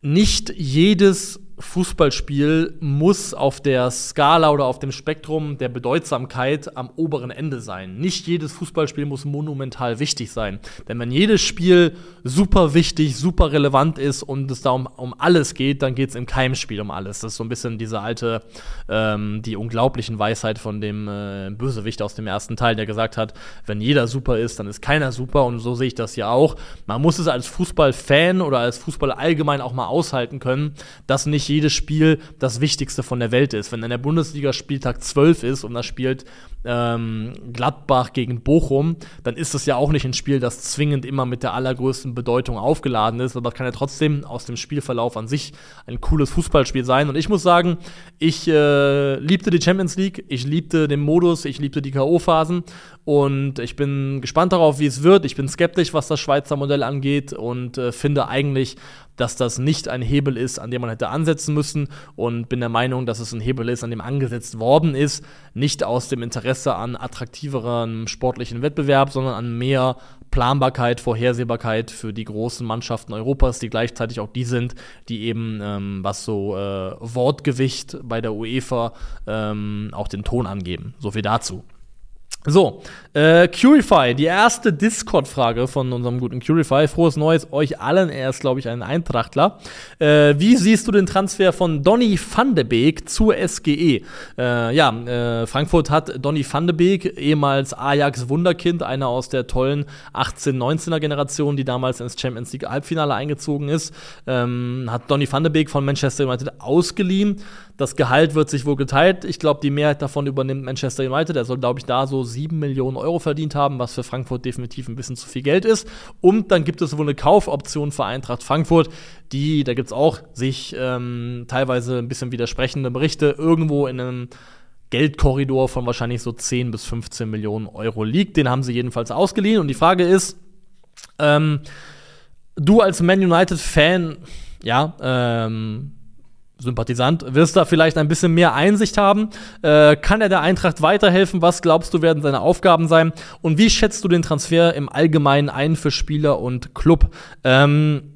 nicht jedes Fußballspiel muss auf der Skala oder auf dem Spektrum der Bedeutsamkeit am oberen Ende sein. Nicht jedes Fußballspiel muss monumental wichtig sein. Denn wenn jedes Spiel super wichtig, super relevant ist und es da um, um alles geht, dann geht es im Keimspiel um alles. Das ist so ein bisschen diese alte, ähm, die unglaublichen Weisheit von dem äh, Bösewicht aus dem ersten Teil, der gesagt hat, wenn jeder super ist, dann ist keiner super. Und so sehe ich das ja auch. Man muss es als Fußballfan oder als Fußballer allgemein auch mal aushalten können, dass nicht jedes Spiel das Wichtigste von der Welt ist. Wenn in der Bundesliga Spieltag 12 ist und da spielt ähm, Gladbach gegen Bochum, dann ist das ja auch nicht ein Spiel, das zwingend immer mit der allergrößten Bedeutung aufgeladen ist, aber kann ja trotzdem aus dem Spielverlauf an sich ein cooles Fußballspiel sein. Und ich muss sagen, ich äh, liebte die Champions League, ich liebte den Modus, ich liebte die K.O.-Phasen Und ich bin gespannt darauf, wie es wird. Ich bin skeptisch, was das Schweizer Modell angeht und äh, finde eigentlich, dass das nicht ein Hebel ist, an dem man hätte ansetzen müssen und bin der Meinung, dass es ein Hebel ist, an dem angesetzt worden ist, nicht aus dem Interesse an attraktiveren sportlichen Wettbewerb, sondern an mehr Planbarkeit, Vorhersehbarkeit für die großen Mannschaften Europas, die gleichzeitig auch die sind, die eben, ähm, was so äh, Wortgewicht bei der UEFA ähm, auch den Ton angeben. So viel dazu. So, äh, Curify, die erste Discord-Frage von unserem guten Curify. Frohes Neues euch allen. Er ist, glaube ich, ein Eintrachtler. Äh, wie siehst du den Transfer von Donny van de Beek zur SGE? Äh, ja, äh, Frankfurt hat Donny van de Beek, ehemals Ajax-Wunderkind, einer aus der tollen 18-19er Generation, die damals ins Champions League Halbfinale eingezogen ist, ähm, hat Donny van de Beek von Manchester United ausgeliehen. Das Gehalt wird sich wohl geteilt. Ich glaube, die Mehrheit davon übernimmt Manchester United. Er soll, glaube ich, da so 7 Millionen Euro verdient haben, was für Frankfurt definitiv ein bisschen zu viel Geld ist. Und dann gibt es wohl eine Kaufoption für Eintracht Frankfurt, die, da gibt es auch sich ähm, teilweise ein bisschen widersprechende Berichte, irgendwo in einem Geldkorridor von wahrscheinlich so 10 bis 15 Millionen Euro liegt. Den haben sie jedenfalls ausgeliehen. Und die Frage ist, ähm, du als Man United-Fan, ja, ähm, Sympathisant, wirst da vielleicht ein bisschen mehr Einsicht haben. Äh, kann er der Eintracht weiterhelfen? Was glaubst du, werden seine Aufgaben sein? Und wie schätzt du den Transfer im Allgemeinen ein für Spieler und Club? Ähm,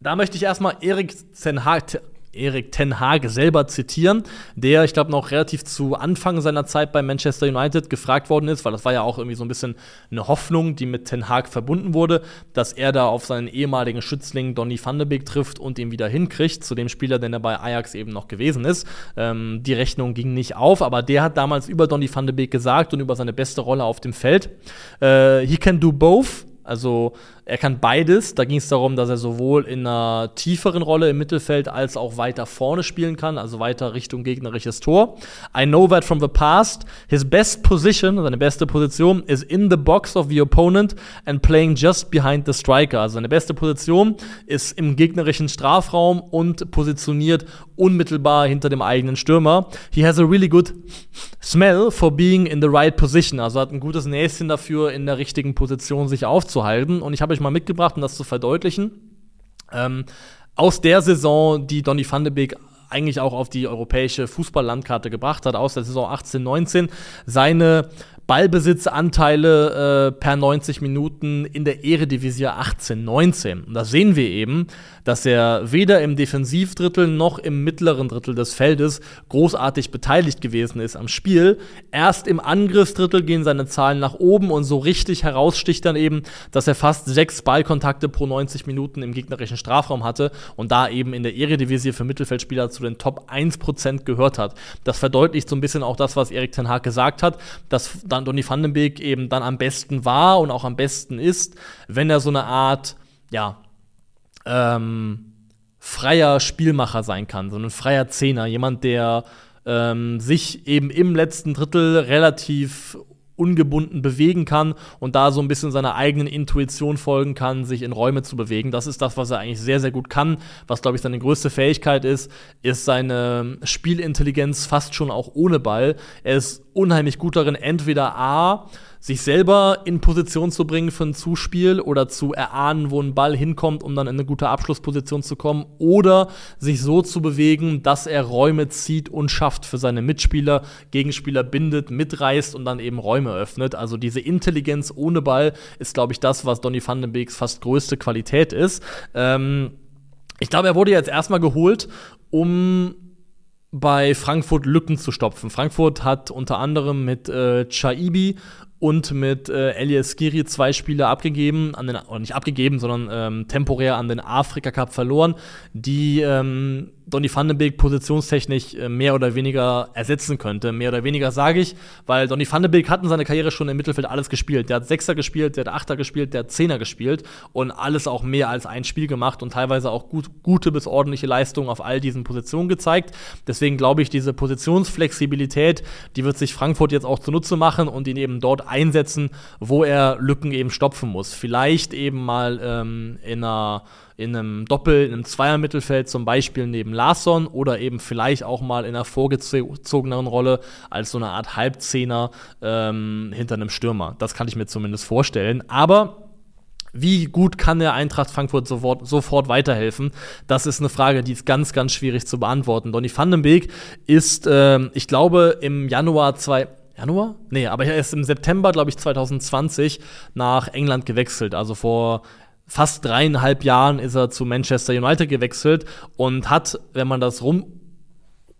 da möchte ich erstmal Erik Zenhag, Erik Ten Hag selber zitieren, der, ich glaube, noch relativ zu Anfang seiner Zeit bei Manchester United gefragt worden ist, weil das war ja auch irgendwie so ein bisschen eine Hoffnung, die mit Ten Hag verbunden wurde, dass er da auf seinen ehemaligen Schützling Donny van de Beek trifft und ihn wieder hinkriegt, zu dem Spieler, der bei Ajax eben noch gewesen ist. Ähm, die Rechnung ging nicht auf, aber der hat damals über Donny van de Beek gesagt und über seine beste Rolle auf dem Feld, äh, he can do both also er kann beides. Da ging es darum, dass er sowohl in einer tieferen Rolle im Mittelfeld als auch weiter vorne spielen kann, also weiter Richtung gegnerisches Tor. I know that from the past. His best position, seine beste Position, is in the box of the opponent and playing just behind the striker. Also seine beste Position ist im gegnerischen Strafraum und positioniert unmittelbar hinter dem eigenen Stürmer. He has a really good smell for being in the right position. Also hat ein gutes Näschen dafür, in der richtigen Position sich aufzuhalten. Und ich habe euch mal mitgebracht, um das zu verdeutlichen. Ähm, aus der Saison, die Donny van de Beek eigentlich auch auf die europäische Fußballlandkarte gebracht hat, aus der Saison 18, 19, seine Ballbesitzanteile äh, per 90 Minuten in der Eredivisie 18, 19. Und da sehen wir eben, dass er weder im Defensivdrittel noch im mittleren Drittel des Feldes großartig beteiligt gewesen ist am Spiel. Erst im Angriffsdrittel gehen seine Zahlen nach oben und so richtig heraussticht dann eben, dass er fast sechs Ballkontakte pro 90 Minuten im gegnerischen Strafraum hatte und da eben in der Eredivisie für Mittelfeldspieler zu den Top 1% gehört hat. Das verdeutlicht so ein bisschen auch das, was Erik Ten Hag gesagt hat, dass dann Donny van den Beek eben dann am besten war und auch am besten ist, wenn er so eine Art, ja, ähm, freier Spielmacher sein kann, so ein freier Zehner, jemand, der ähm, sich eben im letzten Drittel relativ ungebunden bewegen kann und da so ein bisschen seiner eigenen Intuition folgen kann, sich in Räume zu bewegen. Das ist das, was er eigentlich sehr, sehr gut kann. Was, glaube ich, seine größte Fähigkeit ist, ist seine Spielintelligenz fast schon auch ohne Ball. Er ist unheimlich gut darin, entweder A, sich selber in Position zu bringen für ein Zuspiel oder zu erahnen, wo ein Ball hinkommt, um dann in eine gute Abschlussposition zu kommen, oder sich so zu bewegen, dass er Räume zieht und schafft für seine Mitspieler, Gegenspieler bindet, mitreißt und dann eben Räume öffnet. Also diese Intelligenz ohne Ball ist, glaube ich, das, was Donny van den Beeks fast größte Qualität ist. Ähm, ich glaube, er wurde jetzt erstmal geholt, um bei Frankfurt Lücken zu stopfen. Frankfurt hat unter anderem mit äh, Chaibi und mit äh, Elias Giri zwei Spiele abgegeben, an den, oder nicht abgegeben, sondern ähm, temporär an den Afrika Cup verloren, die ähm, Donny van den Beek positionstechnisch äh, mehr oder weniger ersetzen könnte. Mehr oder weniger sage ich, weil Donny van den Beek hat in seiner Karriere schon im Mittelfeld alles gespielt. Der hat Sechser gespielt, der hat Achter gespielt, der hat Zehner gespielt und alles auch mehr als ein Spiel gemacht und teilweise auch gut, gute bis ordentliche Leistungen auf all diesen Positionen gezeigt. Deswegen glaube ich, diese Positionsflexibilität, die wird sich Frankfurt jetzt auch zunutze machen und ihn eben dort einsetzen, wo er Lücken eben stopfen muss. Vielleicht eben mal ähm, in einer in einem Doppel, in einem Zweier-Mittelfeld zum Beispiel neben Larsson oder eben vielleicht auch mal in einer vorgezogeneren Rolle als so eine Art Halbzehner ähm, hinter einem Stürmer. Das kann ich mir zumindest vorstellen. Aber wie gut kann der Eintracht Frankfurt sofort, sofort weiterhelfen? Das ist eine Frage, die ist ganz, ganz schwierig zu beantworten. Donny van den Beek ist, äh, ich glaube, im Januar zwei Januar? Nee, aber er ist im September, glaube ich, 2020 nach England gewechselt. Also vor fast dreieinhalb Jahren ist er zu Manchester United gewechselt und hat, wenn man das rum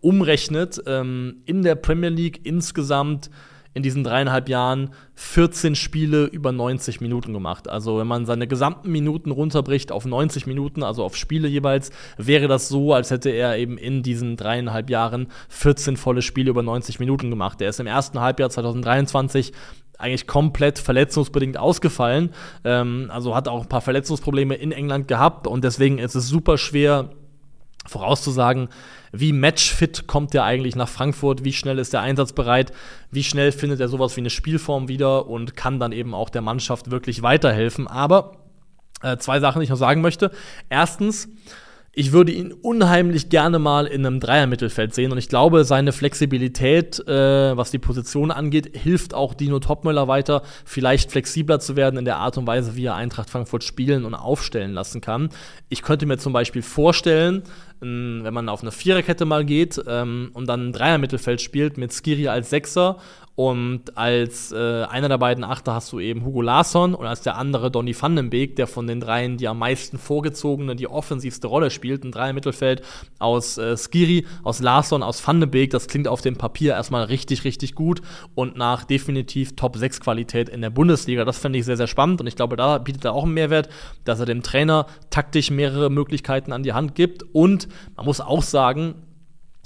umrechnet, ähm, in der Premier League insgesamt in diesen dreieinhalb Jahren 14 Spiele über 90 Minuten gemacht. Also wenn man seine gesamten Minuten runterbricht auf 90 Minuten, also auf Spiele jeweils, wäre das so, als hätte er eben in diesen dreieinhalb Jahren 14 volle Spiele über 90 Minuten gemacht. Er ist im ersten Halbjahr 2023 eigentlich komplett verletzungsbedingt ausgefallen. Ähm, also hat auch ein paar Verletzungsprobleme in England gehabt und deswegen ist es super schwer vorauszusagen, wie matchfit kommt der eigentlich nach Frankfurt, wie schnell ist er einsatzbereit, wie schnell findet er sowas wie eine Spielform wieder und kann dann eben auch der Mannschaft wirklich weiterhelfen. Aber äh, zwei Sachen, die ich noch sagen möchte. Erstens, ich würde ihn unheimlich gerne mal in einem Dreier-Mittelfeld sehen und ich glaube, seine Flexibilität, äh, was die Position angeht, hilft auch Dino Topmöller weiter, vielleicht flexibler zu werden in der Art und Weise, wie er Eintracht Frankfurt spielen und aufstellen lassen kann. Ich könnte mir zum Beispiel vorstellen, wenn man auf eine Viererkette mal geht ähm, und dann ein Dreier-Mittelfeld spielt mit Skiri als Sechser und als äh, einer der beiden Achter hast du eben Hugo Larsson und als der andere Donny van den Beek, der von den dreien die am meisten vorgezogene, die offensivste Rolle spielt. Ein Dreier-Mittelfeld aus äh, Skiri, aus Larsson, aus van den Beek. Das klingt auf dem Papier erstmal richtig, richtig gut und nach definitiv Top-6-Qualität in der Bundesliga. Das fände ich sehr, sehr spannend und ich glaube, da bietet er auch einen Mehrwert, dass er dem Trainer taktisch mehrere Möglichkeiten an die Hand gibt und man muss auch sagen,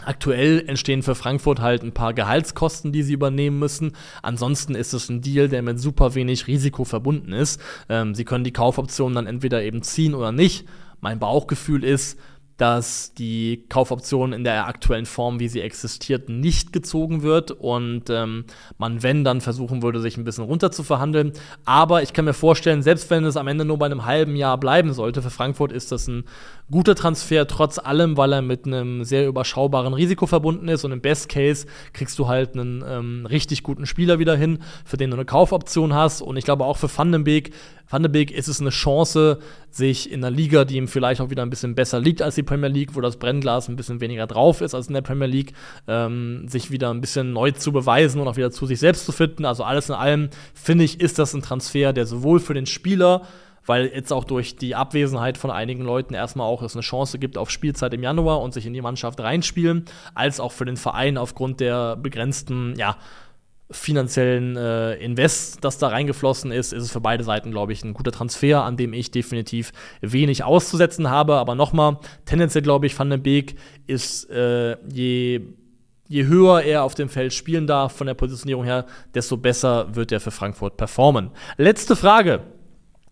Aktuell entstehen für Frankfurt halt ein paar Gehaltskosten, die sie übernehmen müssen. Ansonsten ist es ein Deal, der mit super wenig Risiko verbunden ist. Ähm, sie können die Kaufoption dann entweder eben ziehen oder nicht. Mein Bauchgefühl ist, dass die Kaufoption in der aktuellen Form, wie sie existiert, nicht gezogen wird und ähm, man, wenn, dann versuchen würde, sich ein bisschen runter zu verhandeln. Aber ich kann mir vorstellen, selbst wenn es am Ende nur bei einem halben Jahr bleiben sollte, für Frankfurt ist das ein guter Transfer, trotz allem, weil er mit einem sehr überschaubaren Risiko verbunden ist und im Best Case kriegst du halt einen ähm, richtig guten Spieler wieder hin, für den du eine Kaufoption hast. Und ich glaube auch für Vandenbeek Van de Beek ist es eine Chance, sich in einer Liga, die ihm vielleicht auch wieder ein bisschen besser liegt als die Premier League, wo das Brennglas ein bisschen weniger drauf ist als in der Premier League, ähm, sich wieder ein bisschen neu zu beweisen und auch wieder zu sich selbst zu finden. Also alles in allem, finde ich, ist das ein Transfer, der sowohl für den Spieler, weil jetzt auch durch die Abwesenheit von einigen Leuten erstmal auch es eine Chance gibt auf Spielzeit im Januar und sich in die Mannschaft reinspielen, als auch für den Verein aufgrund der begrenzten, ja, finanziellen äh, Invest, das da reingeflossen ist, ist es für beide Seiten, glaube ich, ein guter Transfer, an dem ich definitiv wenig auszusetzen habe. Aber nochmal, tendenziell glaube ich, Van den Beek ist äh, je je höher er auf dem Feld spielen darf von der Positionierung her, desto besser wird er für Frankfurt performen. Letzte Frage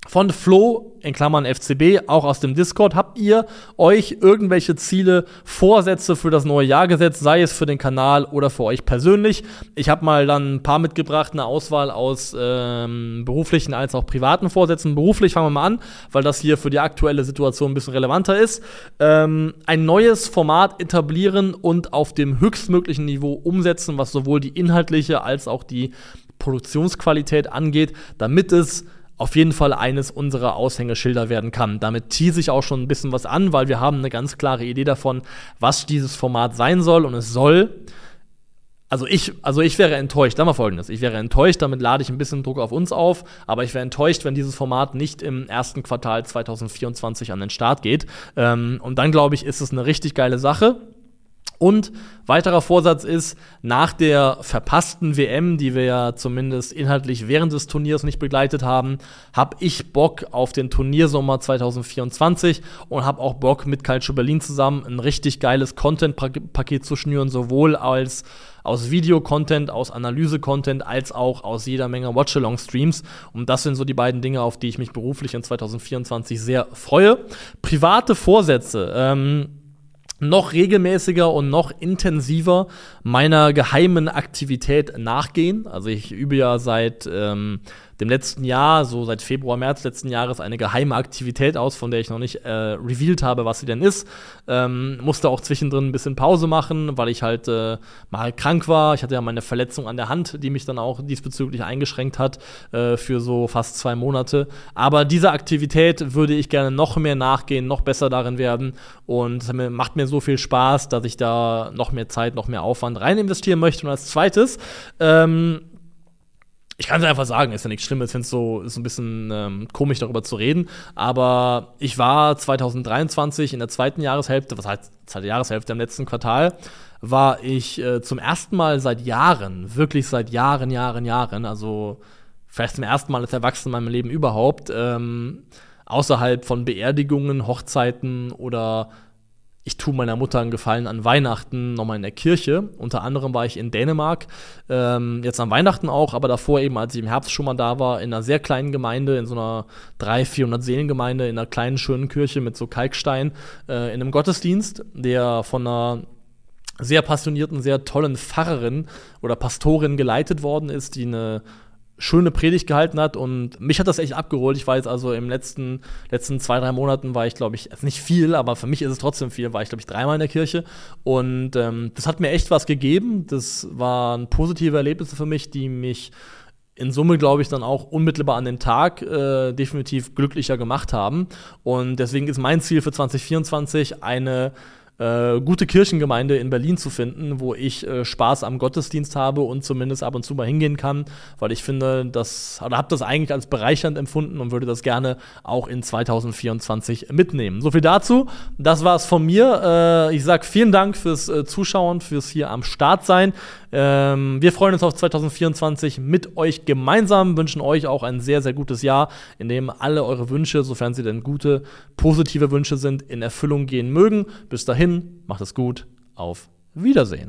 von Flo, in Klammern FCB, auch aus dem Discord. Habt ihr euch irgendwelche Ziele, Vorsätze für das neue Jahr gesetzt, sei es für den Kanal oder für euch persönlich? Ich habe mal dann ein paar mitgebracht, eine Auswahl aus ähm, beruflichen als auch privaten Vorsätzen. Beruflich fangen wir mal an, weil das hier für die aktuelle Situation ein bisschen relevanter ist. Ähm, ein neues Format etablieren und auf dem höchstmöglichen Niveau umsetzen, was sowohl die inhaltliche als auch die Produktionsqualität angeht, damit es auf jeden Fall eines unserer Aushängeschilder werden kann. Damit tease ich auch schon ein bisschen was an, weil wir haben eine ganz klare Idee davon, was dieses Format sein soll und es soll also ich, also ich wäre enttäuscht, sagen wir folgendes, ich wäre enttäuscht, damit lade ich ein bisschen Druck auf uns auf, aber ich wäre enttäuscht, wenn dieses Format nicht im ersten Quartal 2024 an den Start geht. Ähm, und dann glaube ich, ist es eine richtig geile Sache. Und weiterer Vorsatz ist, nach der verpassten WM, die wir ja zumindest inhaltlich während des Turniers nicht begleitet haben, habe ich Bock auf den Turniersommer 2024 und habe auch Bock mit Calcio Berlin zusammen ein richtig geiles Content-Paket zu schnüren, sowohl als aus Video-Content, aus Analyse-Content, als auch aus jeder Menge Watch-Along-Streams. Und das sind so die beiden Dinge, auf die ich mich beruflich in 2024 sehr freue. Private Vorsätze. Ähm noch regelmäßiger und noch intensiver meiner geheimen Aktivität nachgehen. Also ich übe ja seit ähm, dem letzten Jahr, so seit Februar, März letzten Jahres, eine geheime Aktivität aus, von der ich noch nicht äh, revealed habe, was sie denn ist. Ähm, musste auch zwischendrin ein bisschen Pause machen, weil ich halt äh, mal krank war. Ich hatte ja meine Verletzung an der Hand, die mich dann auch diesbezüglich eingeschränkt hat äh, für so fast zwei Monate. Aber dieser Aktivität würde ich gerne noch mehr nachgehen, noch besser darin werden. Und es macht mir so viel Spaß, dass ich da noch mehr Zeit, noch mehr Aufwand rein investieren möchte. Und als zweites ähm, ich kann es einfach sagen, ist ja nichts Schlimmes. Ich es so, ist ein bisschen ähm, komisch, darüber zu reden. Aber ich war 2023 in der zweiten Jahreshälfte, was heißt zweite Jahreshälfte im letzten Quartal, war ich äh, zum ersten Mal seit Jahren, wirklich seit Jahren, Jahren, Jahren, also vielleicht zum ersten Mal als Erwachsener in meinem Leben überhaupt, ähm, außerhalb von Beerdigungen, Hochzeiten oder ich tue meiner Mutter einen Gefallen an Weihnachten nochmal in der Kirche. Unter anderem war ich in Dänemark, ähm, jetzt an Weihnachten auch, aber davor eben, als ich im Herbst schon mal da war, in einer sehr kleinen Gemeinde, in so einer 300, 400 Seelengemeinde, in einer kleinen, schönen Kirche mit so Kalkstein, äh, in einem Gottesdienst, der von einer sehr passionierten, sehr tollen Pfarrerin oder Pastorin geleitet worden ist, die eine schöne Predigt gehalten hat und mich hat das echt abgeholt. Ich war jetzt also im letzten, letzten zwei, drei Monaten war ich, glaube ich, nicht viel, aber für mich ist es trotzdem viel, war ich, glaube ich, dreimal in der Kirche und ähm, das hat mir echt was gegeben. Das waren positive Erlebnisse für mich, die mich in Summe, glaube ich, dann auch unmittelbar an dem Tag äh, definitiv glücklicher gemacht haben. Und deswegen ist mein Ziel für 2024 eine äh, gute Kirchengemeinde in Berlin zu finden, wo ich äh, Spaß am Gottesdienst habe und zumindest ab und zu mal hingehen kann, weil ich finde, das oder habe das eigentlich als bereichernd empfunden und würde das gerne auch in 2024 mitnehmen. So viel dazu. Das war es von mir. Äh, ich sage vielen Dank fürs äh, Zuschauen, fürs hier am Start sein. Ähm, wir freuen uns auf 2024 mit euch gemeinsam, wünschen euch auch ein sehr, sehr gutes Jahr, in dem alle eure Wünsche, sofern sie denn gute, positive Wünsche sind, in Erfüllung gehen mögen. Bis dahin, macht es gut, auf Wiedersehen.